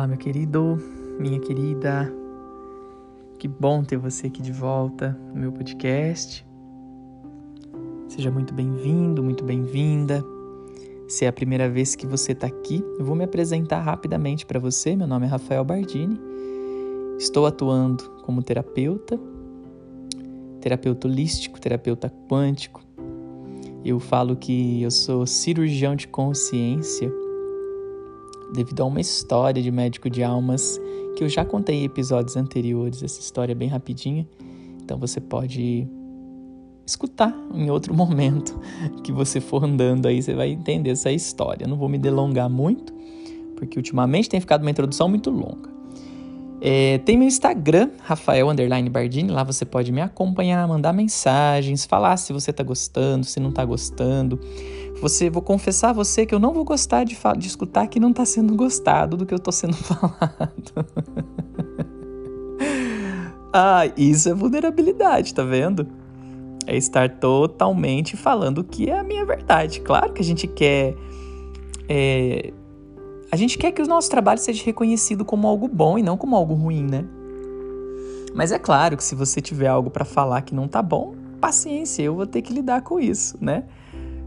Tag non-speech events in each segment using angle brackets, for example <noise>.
Olá, meu querido, minha querida. Que bom ter você aqui de volta no meu podcast. Seja muito bem-vindo, muito bem-vinda. Se é a primeira vez que você está aqui, eu vou me apresentar rapidamente para você. Meu nome é Rafael Bardini. Estou atuando como terapeuta, terapeuta holístico, terapeuta quântico. Eu falo que eu sou cirurgião de consciência devido a uma história de médico de almas que eu já contei em episódios anteriores, essa história é bem rapidinha, então você pode escutar em outro <laughs> momento que você for andando aí, você vai entender essa história. não vou me delongar muito, porque ultimamente tem ficado uma introdução muito longa. É, tem meu Instagram, Rafael Bardini, lá você pode me acompanhar, mandar mensagens, falar se você tá gostando, se não tá gostando. Você, vou confessar a você que eu não vou gostar de, de escutar que não tá sendo gostado do que eu tô sendo <laughs> falado. ah, isso é vulnerabilidade, tá vendo? É estar totalmente falando o que é a minha verdade. Claro que a gente quer é, a gente quer que o nosso trabalho seja reconhecido como algo bom e não como algo ruim, né? Mas é claro que se você tiver algo para falar que não tá bom, paciência, eu vou ter que lidar com isso, né?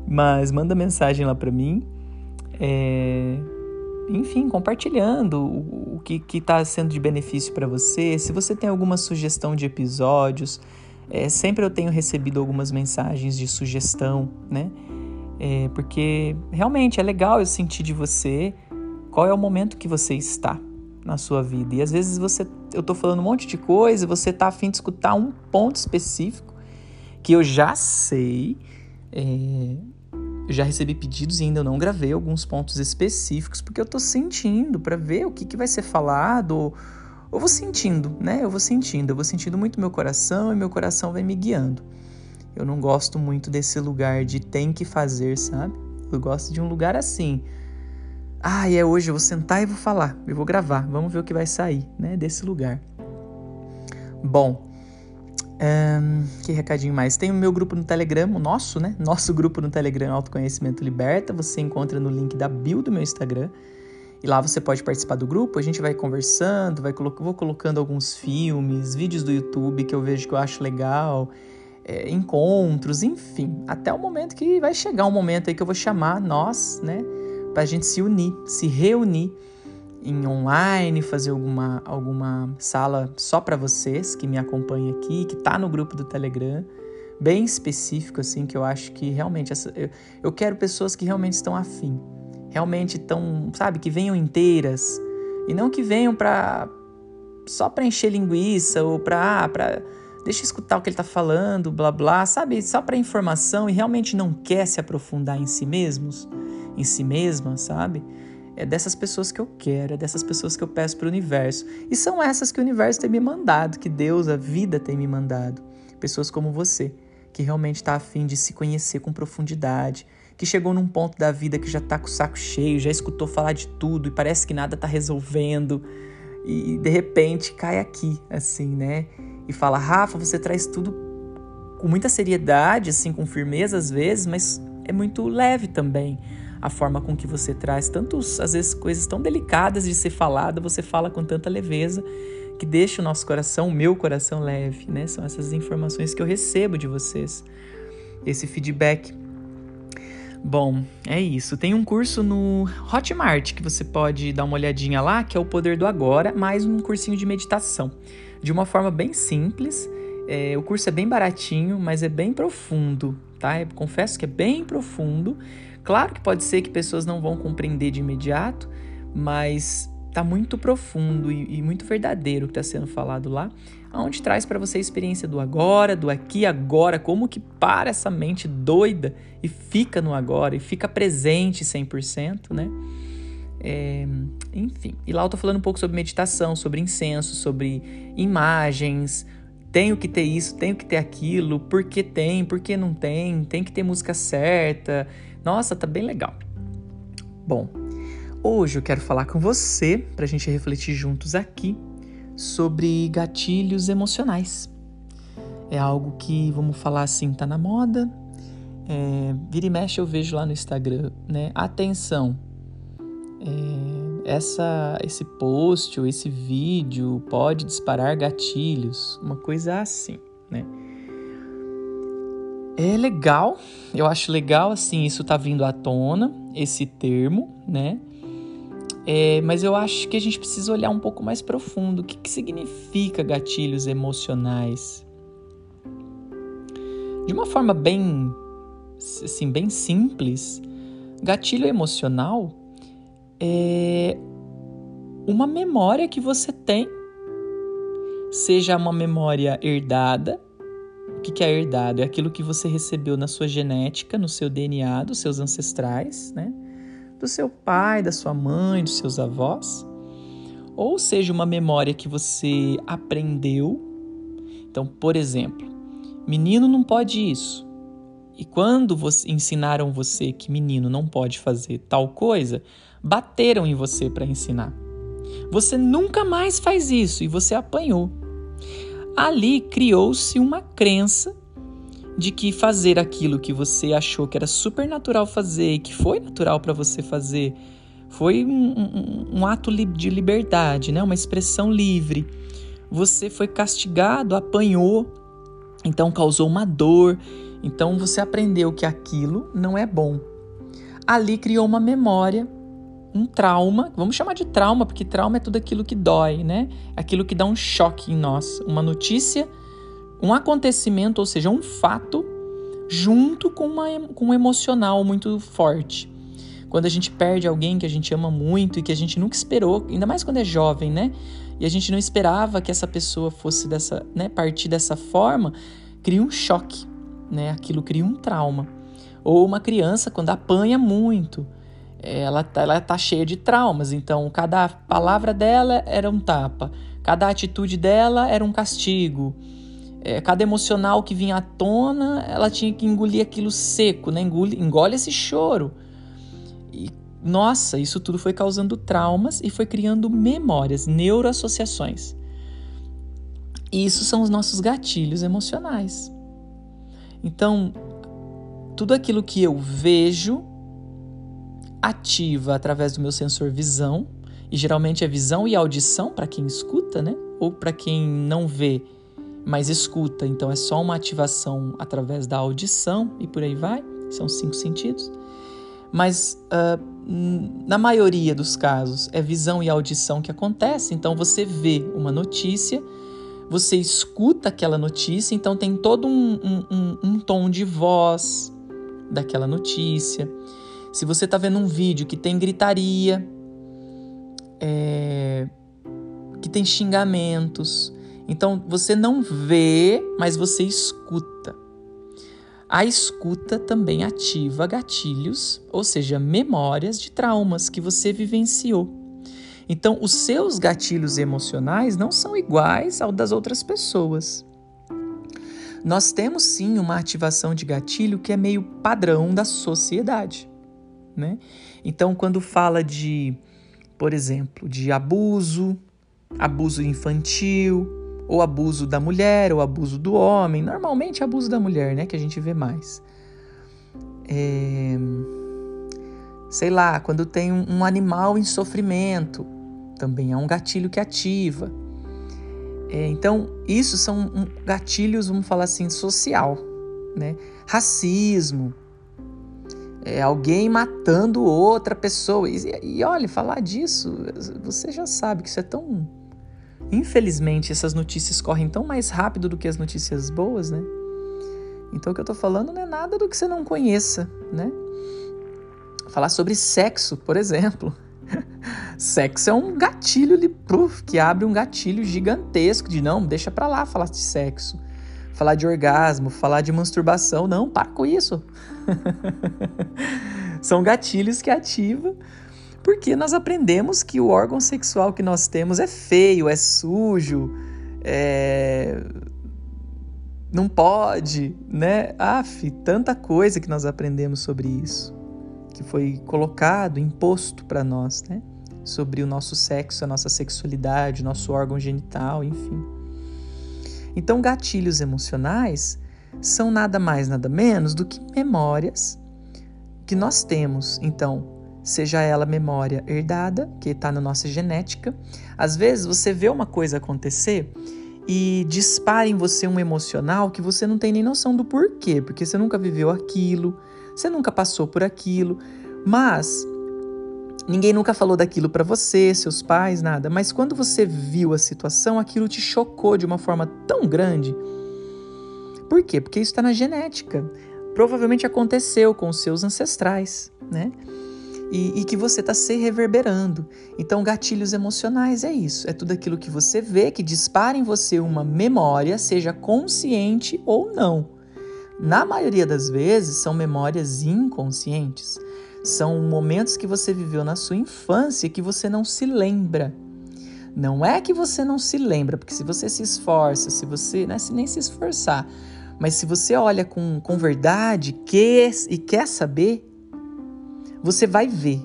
Mas manda mensagem lá para mim, é... enfim, compartilhando o, o que está sendo de benefício para você. Se você tem alguma sugestão de episódios, é, sempre eu tenho recebido algumas mensagens de sugestão, né? É, porque realmente é legal eu sentir de você qual é o momento que você está na sua vida. E às vezes você, eu estou falando um monte de coisa, você está afim de escutar um ponto específico que eu já sei, é, eu já recebi pedidos e ainda não gravei alguns pontos específicos porque eu estou sentindo para ver o que, que vai ser falado. Eu vou sentindo, né? Eu vou sentindo, eu vou sentindo muito meu coração e meu coração vai me guiando. Eu não gosto muito desse lugar de tem que fazer, sabe? Eu gosto de um lugar assim ah, é hoje, eu vou sentar e vou falar, eu vou gravar, vamos ver o que vai sair, né, desse lugar. Bom, um, que recadinho mais? Tem o meu grupo no Telegram, o nosso, né? Nosso grupo no Telegram Autoconhecimento Liberta. Você encontra no link da bio do meu Instagram. E lá você pode participar do grupo. A gente vai conversando, vai colo vou colocando alguns filmes, vídeos do YouTube que eu vejo que eu acho legal, é, encontros, enfim. Até o momento que vai chegar um momento aí que eu vou chamar nós, né? Para a gente se unir, se reunir em online, fazer alguma, alguma sala só para vocês que me acompanham aqui, que tá no grupo do Telegram, bem específico assim, que eu acho que realmente essa, eu, eu quero pessoas que realmente estão afim, realmente estão, sabe, que venham inteiras e não que venham para só para encher linguiça ou para ah, para deixa eu escutar o que ele tá falando, blá blá, sabe, só para informação e realmente não quer se aprofundar em si mesmos em si mesma, sabe? É dessas pessoas que eu quero, é dessas pessoas que eu peço para o universo. E são essas que o universo tem me mandado, que Deus, a vida tem me mandado. Pessoas como você, que realmente está afim de se conhecer com profundidade, que chegou num ponto da vida que já está com o saco cheio, já escutou falar de tudo e parece que nada está resolvendo. E de repente cai aqui, assim, né? E fala: Rafa, você traz tudo com muita seriedade, assim, com firmeza às vezes, mas é muito leve também a forma com que você traz tantos, às vezes, coisas tão delicadas de ser falada, você fala com tanta leveza que deixa o nosso coração, o meu coração leve, né? São essas informações que eu recebo de vocês, esse feedback. Bom, é isso. Tem um curso no Hotmart que você pode dar uma olhadinha lá, que é o Poder do Agora, mais um cursinho de meditação. De uma forma bem simples. É, o curso é bem baratinho, mas é bem profundo, tá? Eu confesso que é bem profundo. Claro que pode ser que pessoas não vão compreender de imediato, mas está muito profundo e, e, muito verdadeiro o que está sendo falado lá, onde traz para você a experiência do agora, do aqui agora, como que para essa mente doida e fica no agora e fica presente 100%, né? É, enfim, e lá eu tô falando um pouco sobre meditação, sobre incenso, sobre imagens, tenho que ter isso, tenho que ter aquilo, por que tem, por que não tem, tem que ter música certa, nossa, tá bem legal. Bom, hoje eu quero falar com você para a gente refletir juntos aqui sobre gatilhos emocionais. É algo que, vamos falar assim, tá na moda. É, vira e mexe eu vejo lá no Instagram, né? Atenção. É, essa, esse post ou esse vídeo pode disparar gatilhos, uma coisa assim, né? É legal, eu acho legal assim, isso tá vindo à tona, esse termo, né? É, mas eu acho que a gente precisa olhar um pouco mais profundo. O que, que significa gatilhos emocionais? De uma forma bem, assim, bem simples, gatilho emocional é uma memória que você tem, seja uma memória herdada. O que, é herdado? É aquilo que você recebeu na sua genética, no seu DNA, dos seus ancestrais, né? Do seu pai, da sua mãe, dos seus avós. Ou seja, uma memória que você aprendeu. Então, por exemplo, menino não pode isso. E quando você, ensinaram você que menino não pode fazer tal coisa, bateram em você para ensinar. Você nunca mais faz isso e você apanhou. Ali criou-se uma crença de que fazer aquilo que você achou que era super natural fazer e que foi natural para você fazer foi um, um, um ato de liberdade, né? uma expressão livre. Você foi castigado, apanhou, então causou uma dor, então você aprendeu que aquilo não é bom. Ali criou uma memória um trauma, vamos chamar de trauma, porque trauma é tudo aquilo que dói, né? Aquilo que dá um choque em nós. Uma notícia, um acontecimento, ou seja, um fato, junto com, uma, com um emocional muito forte. Quando a gente perde alguém que a gente ama muito e que a gente nunca esperou, ainda mais quando é jovem, né? E a gente não esperava que essa pessoa fosse dessa, né, partir dessa forma, cria um choque, né? Aquilo cria um trauma. Ou uma criança quando apanha muito, ela, tá, ela tá cheia de traumas, então cada palavra dela era um tapa, cada atitude dela era um castigo. É, cada emocional que vinha à tona, ela tinha que engolir aquilo seco, né? Engole, engole esse choro. E, nossa, isso tudo foi causando traumas e foi criando memórias, neuroassociações. Isso são os nossos gatilhos emocionais. Então, tudo aquilo que eu vejo ativa através do meu sensor visão, e geralmente é visão e audição para quem escuta, né? Ou para quem não vê, mas escuta, então é só uma ativação através da audição e por aí vai, são cinco sentidos. Mas uh, na maioria dos casos é visão e audição que acontece, então você vê uma notícia, você escuta aquela notícia, então tem todo um, um, um, um tom de voz daquela notícia se você está vendo um vídeo que tem gritaria, é, que tem xingamentos, então você não vê, mas você escuta. A escuta também ativa gatilhos, ou seja, memórias de traumas que você vivenciou. Então, os seus gatilhos emocionais não são iguais ao das outras pessoas. Nós temos sim uma ativação de gatilho que é meio padrão da sociedade né? Então, quando fala de, por exemplo, de abuso, abuso infantil, ou abuso da mulher, ou abuso do homem, normalmente abuso da mulher, né, que a gente vê mais. É... Sei lá, quando tem um animal em sofrimento, também é um gatilho que ativa. É, então, isso são gatilhos, vamos falar assim, social, né? Racismo, é alguém matando outra pessoa. E, e olha, falar disso, você já sabe que isso é tão. Infelizmente, essas notícias correm tão mais rápido do que as notícias boas, né? Então, o que eu tô falando não é nada do que você não conheça, né? Falar sobre sexo, por exemplo. <laughs> sexo é um gatilho de proof, que abre um gatilho gigantesco de não, deixa pra lá falar de sexo falar de orgasmo, falar de masturbação. Não, para com isso. <laughs> São gatilhos que ativam porque nós aprendemos que o órgão sexual que nós temos é feio, é sujo, é... não pode, né? Af, tanta coisa que nós aprendemos sobre isso, que foi colocado, imposto para nós, né? Sobre o nosso sexo, a nossa sexualidade, nosso órgão genital, enfim. Então, gatilhos emocionais são nada mais, nada menos do que memórias que nós temos. Então, seja ela memória herdada, que está na nossa genética. Às vezes você vê uma coisa acontecer e dispara em você um emocional que você não tem nem noção do porquê, porque você nunca viveu aquilo, você nunca passou por aquilo, mas ninguém nunca falou daquilo para você, seus pais, nada. Mas quando você viu a situação, aquilo te chocou de uma forma tão grande. Por quê? Porque isso está na genética. Provavelmente aconteceu com os seus ancestrais, né? e, e que você está se reverberando. Então, gatilhos emocionais é isso: é tudo aquilo que você vê que dispara em você uma memória, seja consciente ou não. Na maioria das vezes, são memórias inconscientes. São momentos que você viveu na sua infância que você não se lembra. Não é que você não se lembra, porque se você se esforça, se você né, se nem se esforçar, mas se você olha com, com verdade quer, e quer saber, você vai ver.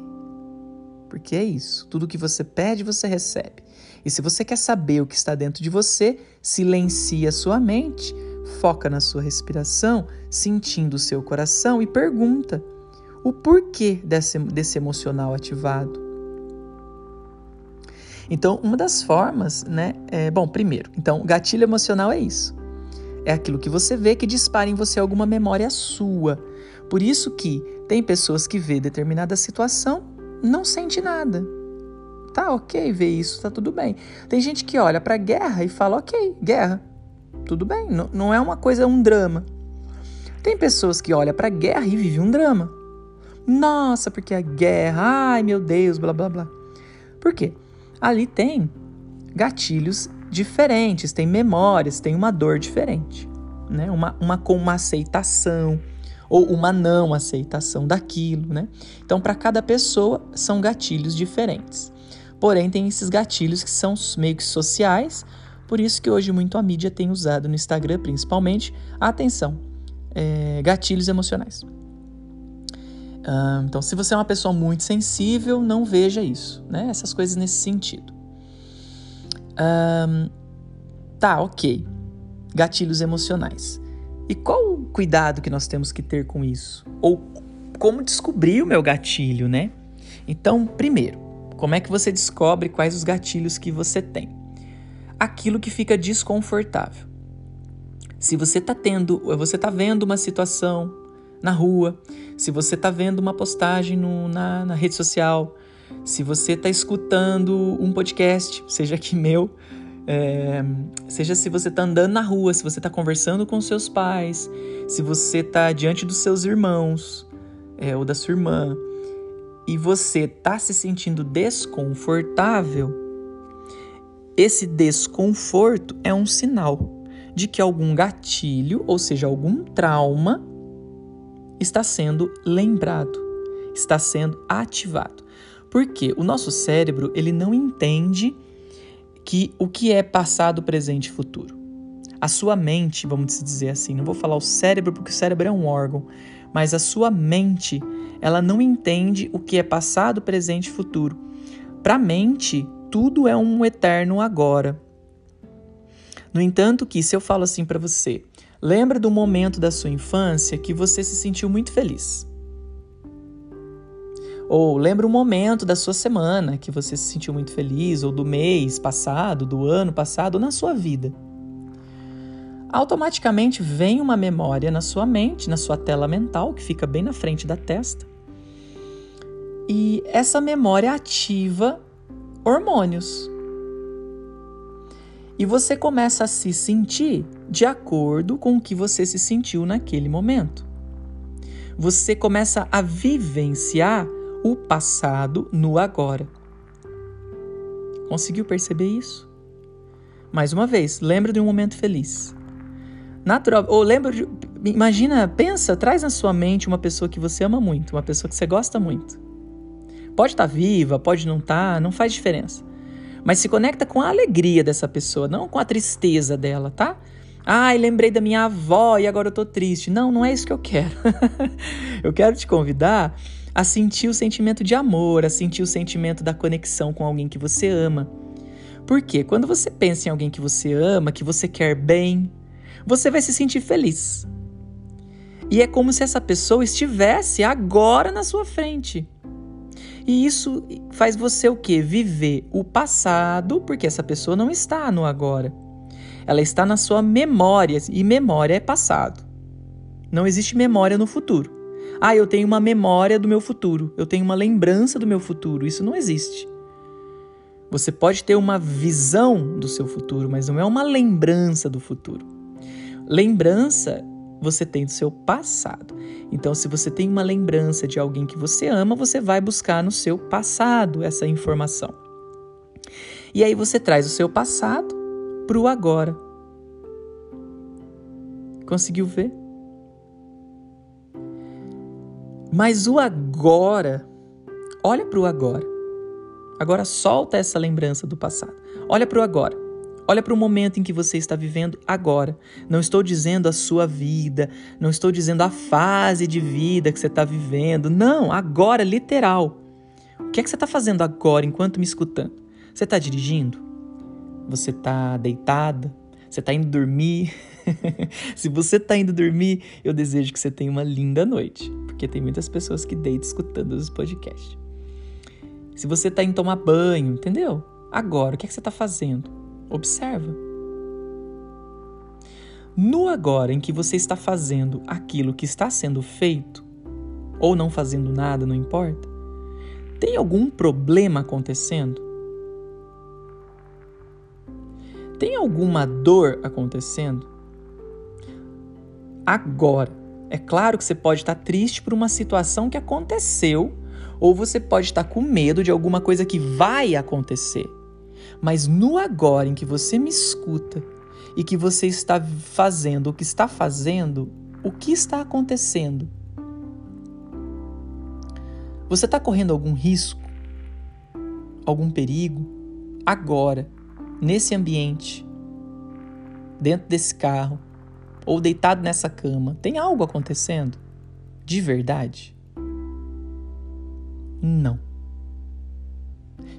Porque é isso. Tudo que você pede, você recebe. E se você quer saber o que está dentro de você, silencia sua mente, foca na sua respiração, sentindo o seu coração e pergunta o porquê desse, desse emocional ativado. Então, uma das formas, né? É, bom, primeiro, então, gatilho emocional é isso. É aquilo que você vê que dispara em você alguma memória sua. Por isso que tem pessoas que vê determinada situação, não sente nada. Tá ok ver isso, tá tudo bem. Tem gente que olha para guerra e fala, ok, guerra, tudo bem, não, não é uma coisa, um drama. Tem pessoas que olham para guerra e vivem um drama. Nossa, porque a guerra, ai meu Deus, blá blá blá. Por quê? Ali tem gatilhos diferentes, tem memórias, tem uma dor diferente, né? Uma, uma com uma aceitação, ou uma não aceitação daquilo, né? Então, para cada pessoa são gatilhos diferentes. Porém, tem esses gatilhos que são meio que sociais, por isso que hoje muito a mídia tem usado no Instagram, principalmente, atenção, é, gatilhos emocionais. Então, se você é uma pessoa muito sensível, não veja isso, né? Essas coisas nesse sentido. tá, ok. Gatilhos emocionais. E qual o cuidado que nós temos que ter com isso? Ou como descobrir o meu gatilho, né? Então, primeiro, como é que você descobre quais os gatilhos que você tem? Aquilo que fica desconfortável. Se você está tendo, você está vendo uma situação na rua, se você está vendo uma postagem no, na, na rede social, se você está escutando um podcast, seja aqui <laughs> meu, é, seja se você está andando na rua, se você está conversando com seus pais, se você está diante dos seus irmãos é, ou da sua irmã e você está se sentindo desconfortável, esse desconforto é um sinal de que algum gatilho, ou seja, algum trauma, está sendo lembrado, está sendo ativado. Porque o nosso cérebro ele não entende que o que é passado, presente e futuro. A sua mente, vamos dizer assim, não vou falar o cérebro porque o cérebro é um órgão, mas a sua mente, ela não entende o que é passado, presente e futuro. Para a mente, tudo é um eterno agora. No entanto, que se eu falo assim para você, lembra do momento da sua infância que você se sentiu muito feliz. Ou lembra um momento da sua semana que você se sentiu muito feliz, ou do mês passado, do ano passado, na sua vida. Automaticamente vem uma memória na sua mente, na sua tela mental, que fica bem na frente da testa. E essa memória ativa hormônios. E você começa a se sentir de acordo com o que você se sentiu naquele momento. Você começa a vivenciar o passado no agora. Conseguiu perceber isso? Mais uma vez, lembra de um momento feliz. Natural, ou lembra de, imagina, pensa, traz na sua mente uma pessoa que você ama muito, uma pessoa que você gosta muito. Pode estar tá viva, pode não estar, tá, não faz diferença. Mas se conecta com a alegria dessa pessoa, não com a tristeza dela, tá? Ai, lembrei da minha avó e agora eu tô triste. Não, não é isso que eu quero. <laughs> eu quero te convidar a sentir o sentimento de amor, a sentir o sentimento da conexão com alguém que você ama. Porque quando você pensa em alguém que você ama, que você quer bem, você vai se sentir feliz. E é como se essa pessoa estivesse agora na sua frente. E isso faz você o quê? Viver o passado, porque essa pessoa não está no agora. Ela está na sua memória, e memória é passado. Não existe memória no futuro. Ah, eu tenho uma memória do meu futuro, eu tenho uma lembrança do meu futuro. Isso não existe. Você pode ter uma visão do seu futuro, mas não é uma lembrança do futuro. Lembrança você tem do seu passado. Então, se você tem uma lembrança de alguém que você ama, você vai buscar no seu passado essa informação. E aí você traz o seu passado para o agora. Conseguiu ver? Mas o agora, olha para o agora. Agora solta essa lembrança do passado. Olha para o agora. Olha para o momento em que você está vivendo agora. Não estou dizendo a sua vida, não estou dizendo a fase de vida que você está vivendo. Não, agora, literal. O que é que você está fazendo agora enquanto me escutando? Você está dirigindo? Você está deitada? Você está indo dormir? <laughs> Se você está indo dormir, eu desejo que você tenha uma linda noite, porque tem muitas pessoas que deitam escutando os podcasts. Se você está indo tomar banho, entendeu? Agora, o que, é que você está fazendo? Observa. No agora em que você está fazendo aquilo que está sendo feito, ou não fazendo nada, não importa, tem algum problema acontecendo? Tem alguma dor acontecendo? Agora, é claro que você pode estar triste por uma situação que aconteceu, ou você pode estar com medo de alguma coisa que vai acontecer. Mas no agora em que você me escuta e que você está fazendo o que está fazendo, o que está acontecendo? Você está correndo algum risco? Algum perigo? Agora nesse ambiente, dentro desse carro, ou deitado nessa cama, tem algo acontecendo? De verdade? Não.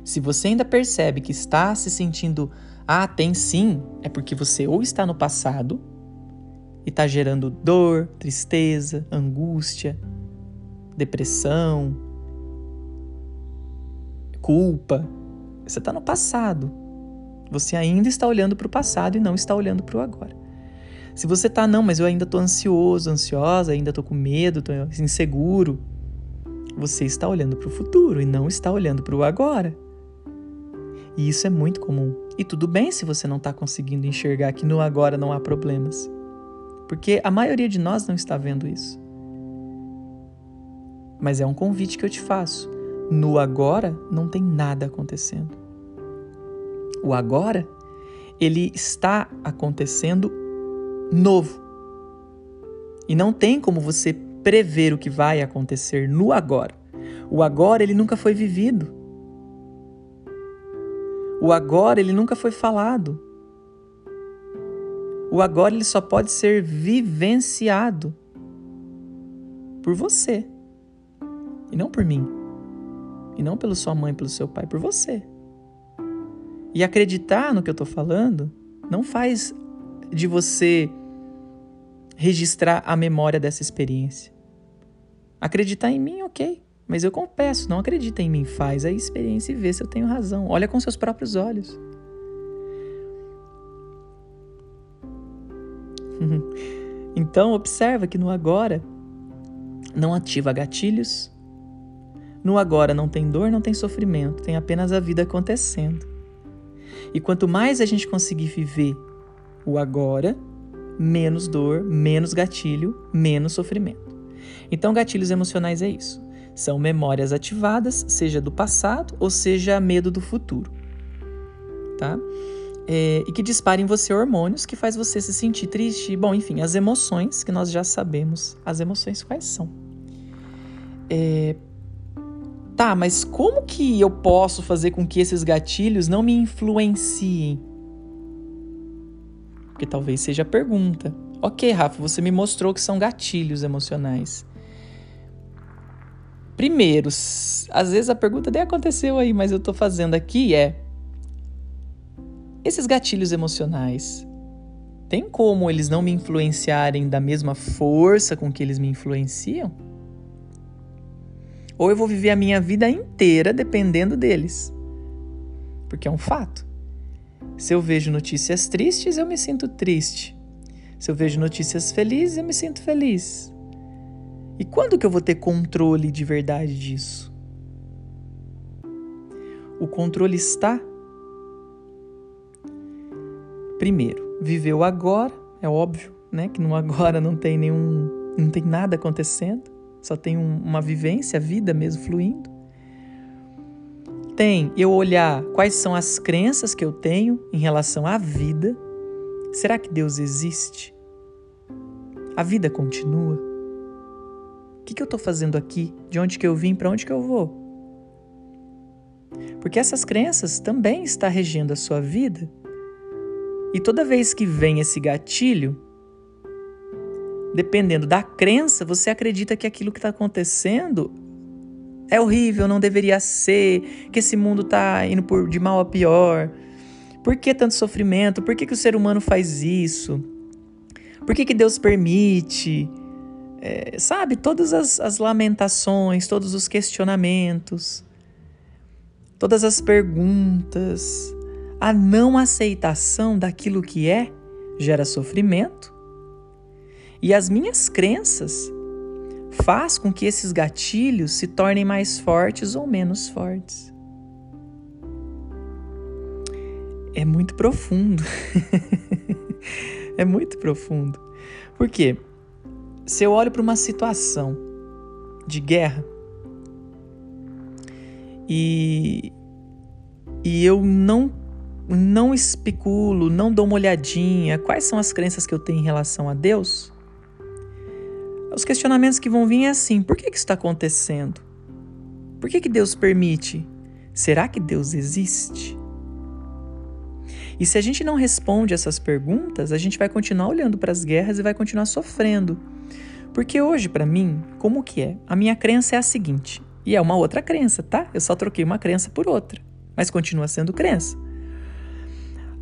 Se você ainda percebe que está se sentindo, ah, tem sim, é porque você ou está no passado e está gerando dor, tristeza, angústia, depressão, culpa. Você está no passado. Você ainda está olhando para o passado e não está olhando para o agora. Se você está, não, mas eu ainda estou ansioso, ansiosa, ainda estou com medo, estou inseguro, você está olhando para o futuro e não está olhando para o agora. E isso é muito comum. E tudo bem se você não está conseguindo enxergar que no agora não há problemas. Porque a maioria de nós não está vendo isso. Mas é um convite que eu te faço. No agora não tem nada acontecendo o agora, ele está acontecendo novo. E não tem como você prever o que vai acontecer no agora. O agora ele nunca foi vivido. O agora ele nunca foi falado. O agora ele só pode ser vivenciado por você. E não por mim. E não pela sua mãe, pelo seu pai, por você. E acreditar no que eu estou falando não faz de você registrar a memória dessa experiência. Acreditar em mim, ok. Mas eu confesso, não acredita em mim. Faz a experiência e vê se eu tenho razão. Olha com seus próprios olhos. <laughs> então, observa que no agora não ativa gatilhos. No agora não tem dor, não tem sofrimento, tem apenas a vida acontecendo. E quanto mais a gente conseguir viver o agora, menos dor, menos gatilho, menos sofrimento. Então, gatilhos emocionais é isso. São memórias ativadas, seja do passado ou seja medo do futuro. Tá? É, e que disparem em você hormônios que faz você se sentir triste. Bom, enfim, as emoções que nós já sabemos. As emoções quais são? É, Tá, mas como que eu posso fazer com que esses gatilhos não me influenciem? Porque talvez seja a pergunta. Ok, Rafa, você me mostrou que são gatilhos emocionais. Primeiro, às vezes a pergunta nem aconteceu aí, mas eu tô fazendo aqui é: esses gatilhos emocionais, tem como eles não me influenciarem da mesma força com que eles me influenciam? Ou eu vou viver a minha vida inteira dependendo deles. Porque é um fato. Se eu vejo notícias tristes, eu me sinto triste. Se eu vejo notícias felizes, eu me sinto feliz. E quando que eu vou ter controle de verdade disso? O controle está primeiro, viver o agora, é óbvio, né, que no agora não tem nenhum, não tem nada acontecendo, só tem um, uma vivência, a vida mesmo fluindo. Tem eu olhar quais são as crenças que eu tenho em relação à vida. Será que Deus existe? A vida continua? O que, que eu estou fazendo aqui? De onde que eu vim? Para onde que eu vou? Porque essas crenças também estão regendo a sua vida e toda vez que vem esse gatilho, dependendo da crença, você acredita que aquilo que está acontecendo é horrível, não deveria ser, que esse mundo está indo por, de mal a pior. Por que tanto sofrimento? Por que, que o ser humano faz isso? Por que, que Deus permite? É, sabe, todas as, as lamentações, todos os questionamentos, todas as perguntas, a não aceitação daquilo que é gera sofrimento. E as minhas crenças faz com que esses gatilhos se tornem mais fortes ou menos fortes. É muito profundo. <laughs> é muito profundo. Por quê? Se eu olho para uma situação de guerra e, e eu não não especulo, não dou uma olhadinha, quais são as crenças que eu tenho em relação a Deus, os questionamentos que vão vir é assim: por que, que isso está acontecendo? Por que, que Deus permite? Será que Deus existe? E se a gente não responde essas perguntas, a gente vai continuar olhando para as guerras e vai continuar sofrendo. Porque hoje, para mim, como que é? A minha crença é a seguinte, e é uma outra crença, tá? Eu só troquei uma crença por outra, mas continua sendo crença.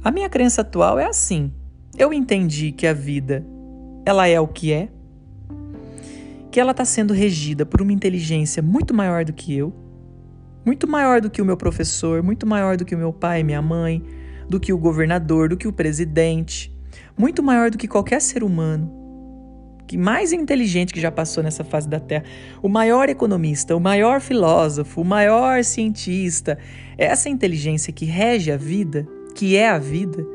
A minha crença atual é assim. Eu entendi que a vida ela é o que é, que ela está sendo regida por uma inteligência muito maior do que eu, muito maior do que o meu professor, muito maior do que o meu pai, minha mãe, do que o governador, do que o presidente, muito maior do que qualquer ser humano, que mais inteligente que já passou nessa fase da Terra, o maior economista, o maior filósofo, o maior cientista, essa inteligência que rege a vida que é a vida,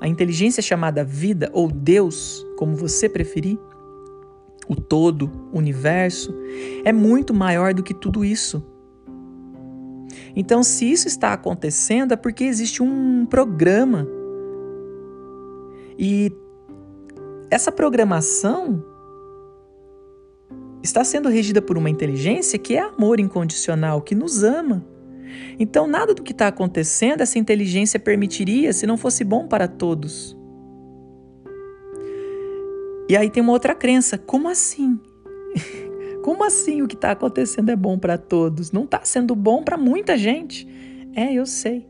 a inteligência chamada vida ou Deus, como você preferir, o todo, o universo, é muito maior do que tudo isso. Então, se isso está acontecendo, é porque existe um programa. E essa programação está sendo regida por uma inteligência que é amor incondicional, que nos ama. Então, nada do que está acontecendo essa inteligência permitiria se não fosse bom para todos. E aí tem uma outra crença: como assim? <laughs> Como assim o que está acontecendo é bom para todos? Não está sendo bom para muita gente. É, eu sei.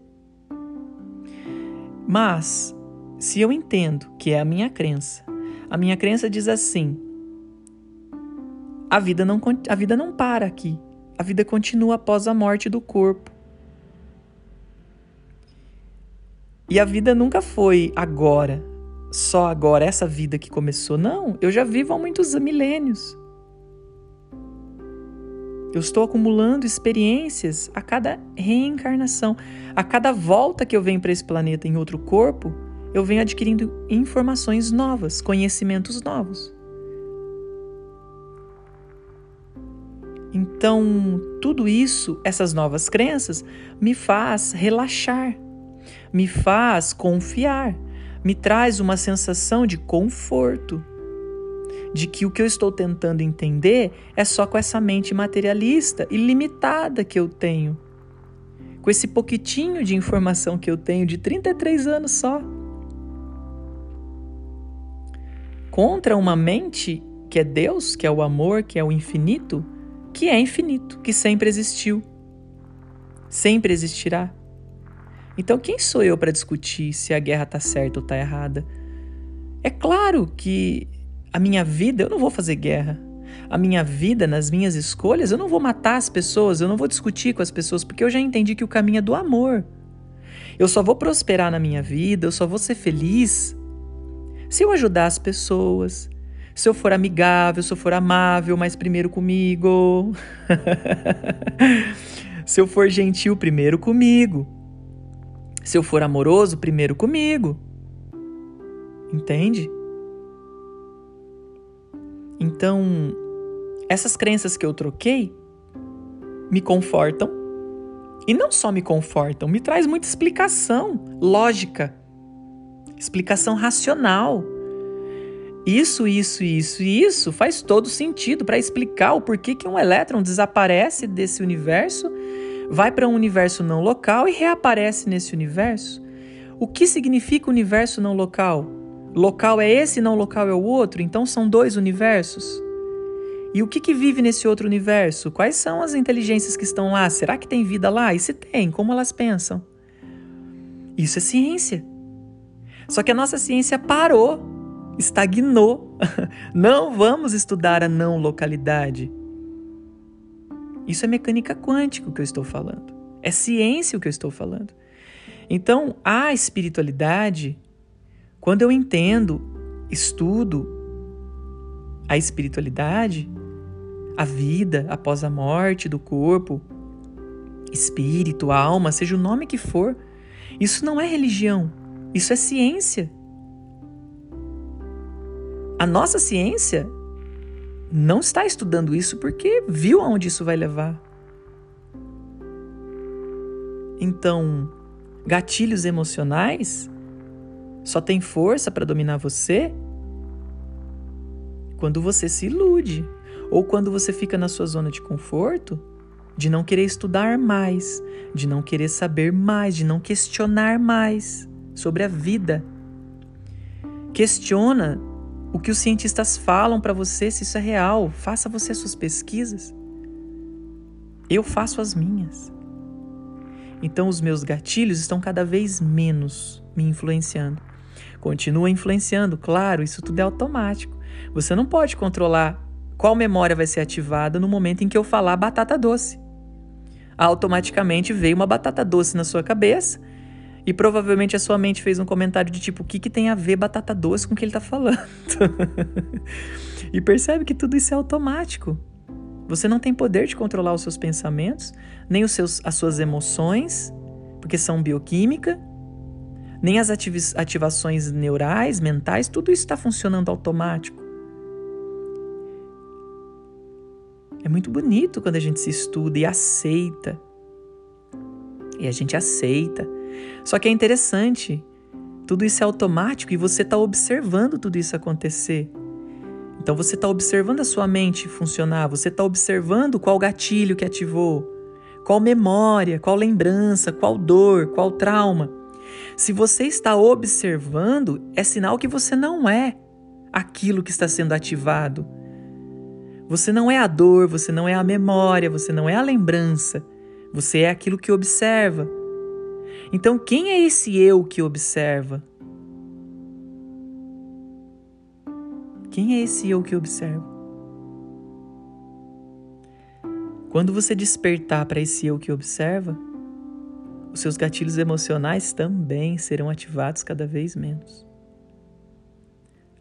Mas, se eu entendo que é a minha crença, a minha crença diz assim: a vida não, a vida não para aqui. A vida continua após a morte do corpo. E a vida nunca foi agora, só agora, essa vida que começou. Não, eu já vivo há muitos milênios. Eu estou acumulando experiências a cada reencarnação. A cada volta que eu venho para esse planeta em outro corpo, eu venho adquirindo informações novas, conhecimentos novos. Então, tudo isso, essas novas crenças, me faz relaxar, me faz confiar, me traz uma sensação de conforto, de que o que eu estou tentando entender é só com essa mente materialista e limitada que eu tenho, com esse pouquitinho de informação que eu tenho de 33 anos só. Contra uma mente que é Deus, que é o amor, que é o infinito, que é infinito, que sempre existiu, sempre existirá. Então, quem sou eu para discutir se a guerra está certa ou está errada? É claro que a minha vida, eu não vou fazer guerra. a minha vida, nas minhas escolhas, eu não vou matar as pessoas, eu não vou discutir com as pessoas, porque eu já entendi que o caminho é do amor. Eu só vou prosperar na minha vida, eu só vou ser feliz se eu ajudar as pessoas, se eu for amigável, se eu for amável, mas primeiro comigo. <laughs> se eu for gentil, primeiro comigo. Se eu for amoroso, primeiro comigo. Entende? Então, essas crenças que eu troquei me confortam. E não só me confortam, me traz muita explicação lógica, explicação racional. Isso, isso, isso isso faz todo sentido para explicar o porquê que um elétron desaparece desse universo, vai para um universo não local e reaparece nesse universo. O que significa universo não local? Local é esse, não local é o outro, então são dois universos. E o que, que vive nesse outro universo? Quais são as inteligências que estão lá? Será que tem vida lá? E se tem, como elas pensam? Isso é ciência. Só que a nossa ciência parou estagnou. <laughs> Não vamos estudar a não localidade. Isso é mecânica quântica o que eu estou falando. É ciência o que eu estou falando. Então, a espiritualidade, quando eu entendo, estudo a espiritualidade, a vida após a morte do corpo, espírito, alma, seja o nome que for, isso não é religião, isso é ciência. A nossa ciência não está estudando isso porque viu aonde isso vai levar. Então, gatilhos emocionais só tem força para dominar você quando você se ilude ou quando você fica na sua zona de conforto, de não querer estudar mais, de não querer saber mais, de não questionar mais sobre a vida. Questiona o que os cientistas falam para você, se isso é real. Faça você as suas pesquisas. Eu faço as minhas. Então os meus gatilhos estão cada vez menos me influenciando. Continua influenciando, claro, isso tudo é automático. Você não pode controlar qual memória vai ser ativada no momento em que eu falar batata doce. Automaticamente veio uma batata doce na sua cabeça e provavelmente a sua mente fez um comentário de tipo: o que, que tem a ver batata doce com o que ele está falando? <laughs> e percebe que tudo isso é automático. Você não tem poder de controlar os seus pensamentos, nem os seus, as suas emoções, porque são bioquímica, nem as ativações neurais, mentais, tudo isso está funcionando automático. É muito bonito quando a gente se estuda e aceita. E a gente aceita só que é interessante, tudo isso é automático e você está observando tudo isso acontecer. Então você está observando a sua mente funcionar, você está observando qual gatilho que ativou, qual memória, qual lembrança, qual dor, qual trauma. Se você está observando, é sinal que você não é aquilo que está sendo ativado. Você não é a dor, você não é a memória, você não é a lembrança. Você é aquilo que observa. Então, quem é esse eu que observa? Quem é esse eu que observa? Quando você despertar para esse eu que observa, os seus gatilhos emocionais também serão ativados cada vez menos.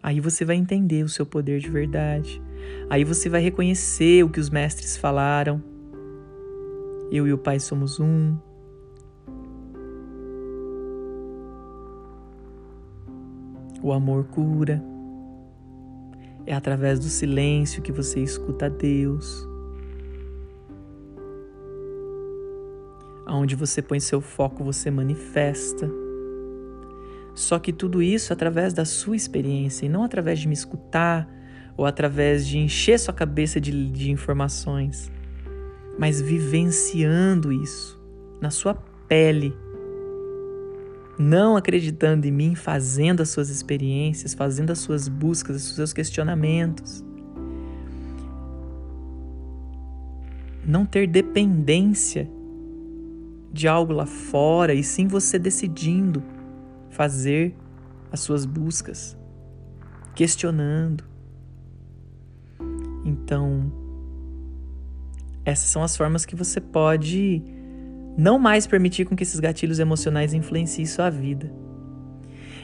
Aí você vai entender o seu poder de verdade. Aí você vai reconhecer o que os mestres falaram. Eu e o Pai somos um. O amor cura. É através do silêncio que você escuta Deus. Aonde você põe seu foco, você manifesta. Só que tudo isso através da sua experiência e não através de me escutar ou através de encher sua cabeça de, de informações, mas vivenciando isso na sua pele não acreditando em mim, fazendo as suas experiências, fazendo as suas buscas, os seus questionamentos. Não ter dependência de algo lá fora e sim você decidindo fazer as suas buscas, questionando. Então, essas são as formas que você pode não mais permitir com que esses gatilhos emocionais influenciem sua vida.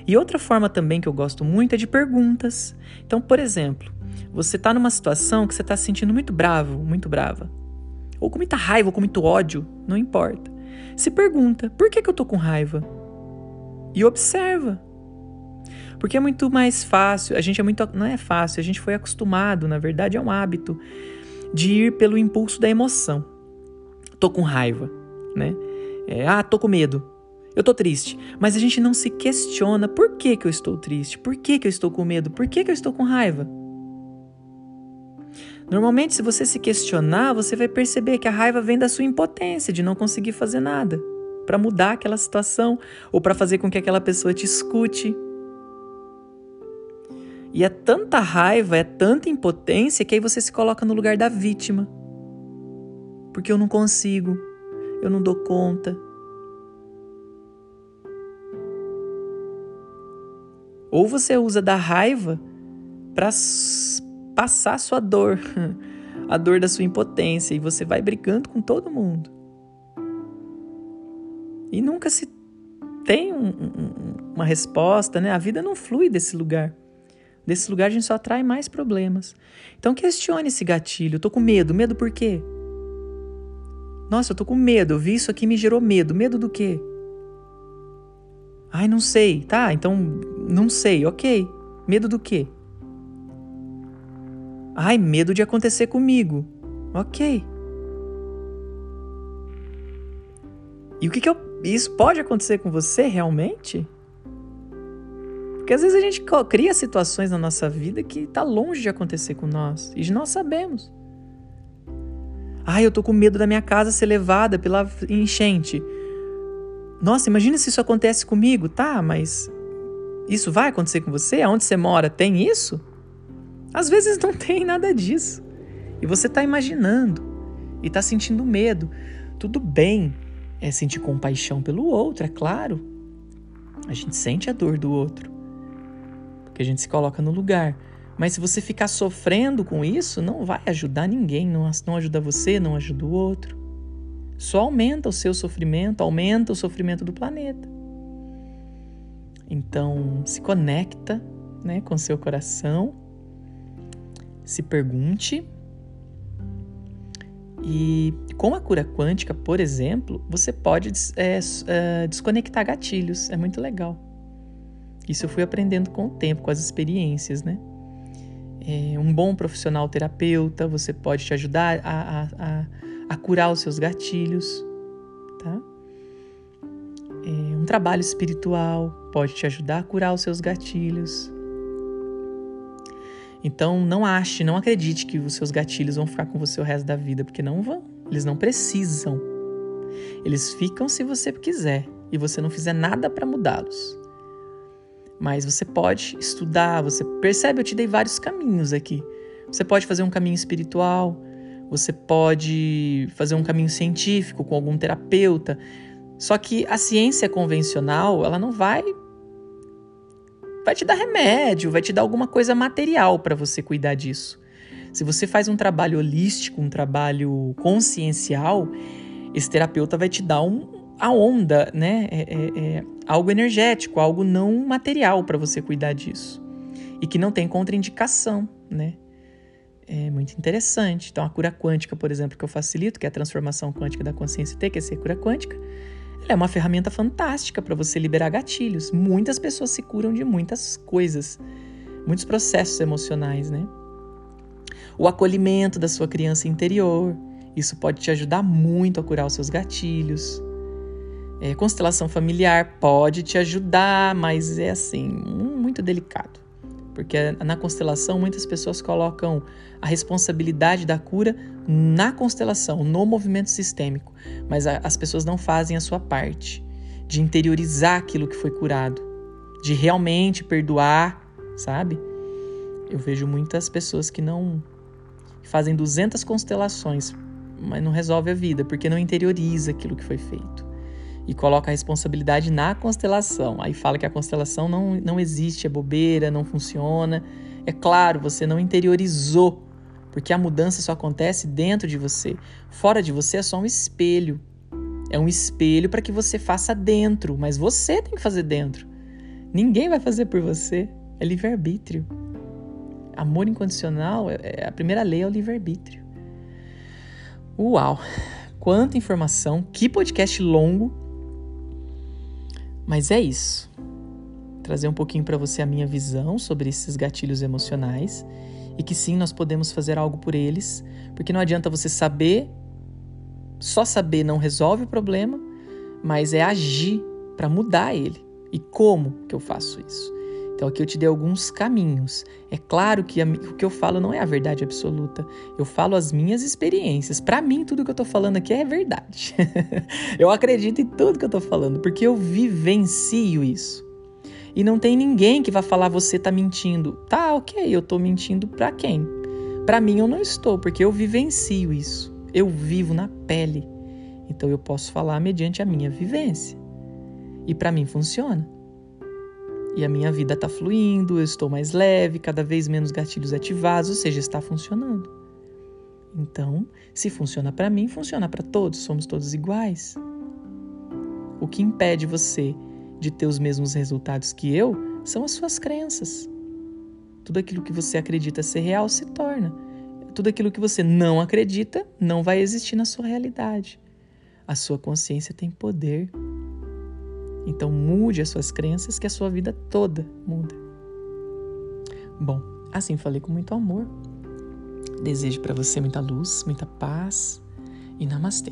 E outra forma também que eu gosto muito é de perguntas. Então, por exemplo, você está numa situação que você está se sentindo muito bravo, muito brava, ou com muita raiva, ou com muito ódio, não importa. Se pergunta: por que, que eu tô com raiva? E observa. Porque é muito mais fácil, a gente é muito. Não é fácil, a gente foi acostumado, na verdade é um hábito, de ir pelo impulso da emoção. Tô com raiva, né? É, ah, tô com medo. Eu tô triste. Mas a gente não se questiona por que, que eu estou triste, por que, que eu estou com medo, por que, que eu estou com raiva. Normalmente, se você se questionar, você vai perceber que a raiva vem da sua impotência de não conseguir fazer nada para mudar aquela situação ou para fazer com que aquela pessoa te escute. E é tanta raiva, é tanta impotência que aí você se coloca no lugar da vítima. Porque eu não consigo, eu não dou conta. Ou você usa da raiva para passar sua dor, <laughs> a dor da sua impotência, e você vai brigando com todo mundo. E nunca se tem um, um, uma resposta, né? A vida não flui desse lugar. Desse lugar a gente só atrai mais problemas. Então questione esse gatilho. Eu tô com medo. Medo por quê? Nossa, eu tô com medo. Eu vi isso aqui me gerou medo. Medo do quê? Ai, não sei. Tá, então não sei. Ok. Medo do quê? Ai, medo de acontecer comigo. Ok. E o que, que eu. Isso pode acontecer com você realmente? Porque às vezes a gente cria situações na nossa vida que está longe de acontecer com nós. E nós sabemos. Ai, eu tô com medo da minha casa ser levada pela enchente. Nossa, imagina se isso acontece comigo, tá? Mas isso vai acontecer com você? Aonde você mora tem isso? Às vezes não tem nada disso. E você está imaginando e está sentindo medo. Tudo bem é sentir compaixão pelo outro, é claro. A gente sente a dor do outro. Porque a gente se coloca no lugar. Mas se você ficar sofrendo com isso, não vai ajudar ninguém, não, ajuda você, não ajuda o outro. Só aumenta o seu sofrimento, aumenta o sofrimento do planeta. Então, se conecta né, com seu coração se pergunte. E com a cura quântica, por exemplo, você pode é, é, desconectar gatilhos. É muito legal. Isso eu fui aprendendo com o tempo, com as experiências, né? É, um bom profissional terapeuta, você pode te ajudar a, a, a, a curar os seus gatilhos, tá? É, um trabalho espiritual pode te ajudar a curar os seus gatilhos. Então não ache, não acredite que os seus gatilhos vão ficar com você o resto da vida, porque não vão. Eles não precisam. Eles ficam se você quiser e você não fizer nada para mudá-los. Mas você pode estudar, você percebe, eu te dei vários caminhos aqui. Você pode fazer um caminho espiritual, você pode fazer um caminho científico com algum terapeuta. Só que a ciência convencional, ela não vai vai te dar remédio, vai te dar alguma coisa material para você cuidar disso. Se você faz um trabalho holístico, um trabalho consciencial, esse terapeuta vai te dar um, a onda, né? É, é, é algo energético, algo não material para você cuidar disso. E que não tem contraindicação, né? É muito interessante. Então, a cura quântica, por exemplo, que eu facilito, que é a transformação quântica da consciência T, que é ser cura quântica, é uma ferramenta fantástica para você liberar gatilhos. Muitas pessoas se curam de muitas coisas, muitos processos emocionais, né? O acolhimento da sua criança interior, isso pode te ajudar muito a curar os seus gatilhos. É, constelação familiar pode te ajudar, mas é assim, muito delicado. Porque na constelação muitas pessoas colocam a responsabilidade da cura na constelação, no movimento sistêmico, mas a, as pessoas não fazem a sua parte de interiorizar aquilo que foi curado, de realmente perdoar, sabe? Eu vejo muitas pessoas que não fazem 200 constelações, mas não resolve a vida porque não interioriza aquilo que foi feito e coloca a responsabilidade na constelação. Aí fala que a constelação não, não existe, é bobeira, não funciona. É claro, você não interiorizou, Porque a mudança só acontece dentro de você. Fora de você é só um espelho. É um espelho para que você faça dentro, mas você tem que fazer dentro. Ninguém vai fazer por você. É livre-arbítrio. Amor incondicional, é, é, a primeira lei é o livre-arbítrio. Uau! Quanta informação, que podcast longo. Mas é isso. Trazer um pouquinho para você a minha visão sobre esses gatilhos emocionais e que sim, nós podemos fazer algo por eles, porque não adianta você saber, só saber não resolve o problema, mas é agir para mudar ele. E como que eu faço isso? Então aqui eu te dei alguns caminhos. É claro que a, o que eu falo não é a verdade absoluta. Eu falo as minhas experiências. Para mim, tudo que eu tô falando aqui é verdade. <laughs> eu acredito em tudo que eu tô falando, porque eu vivencio isso. E não tem ninguém que vá falar você tá mentindo. Tá, ok, eu tô mentindo para quem? Para mim eu não estou, porque eu vivencio isso. Eu vivo na pele. Então eu posso falar mediante a minha vivência. E para mim funciona. E a minha vida está fluindo, eu estou mais leve, cada vez menos gatilhos ativados, ou seja, está funcionando. Então, se funciona para mim, funciona para todos, somos todos iguais. O que impede você de ter os mesmos resultados que eu são as suas crenças. Tudo aquilo que você acredita ser real se torna. Tudo aquilo que você não acredita não vai existir na sua realidade. A sua consciência tem poder. Então mude as suas crenças que a sua vida toda muda. Bom, assim falei com muito amor. Desejo para você muita luz, muita paz e namastê.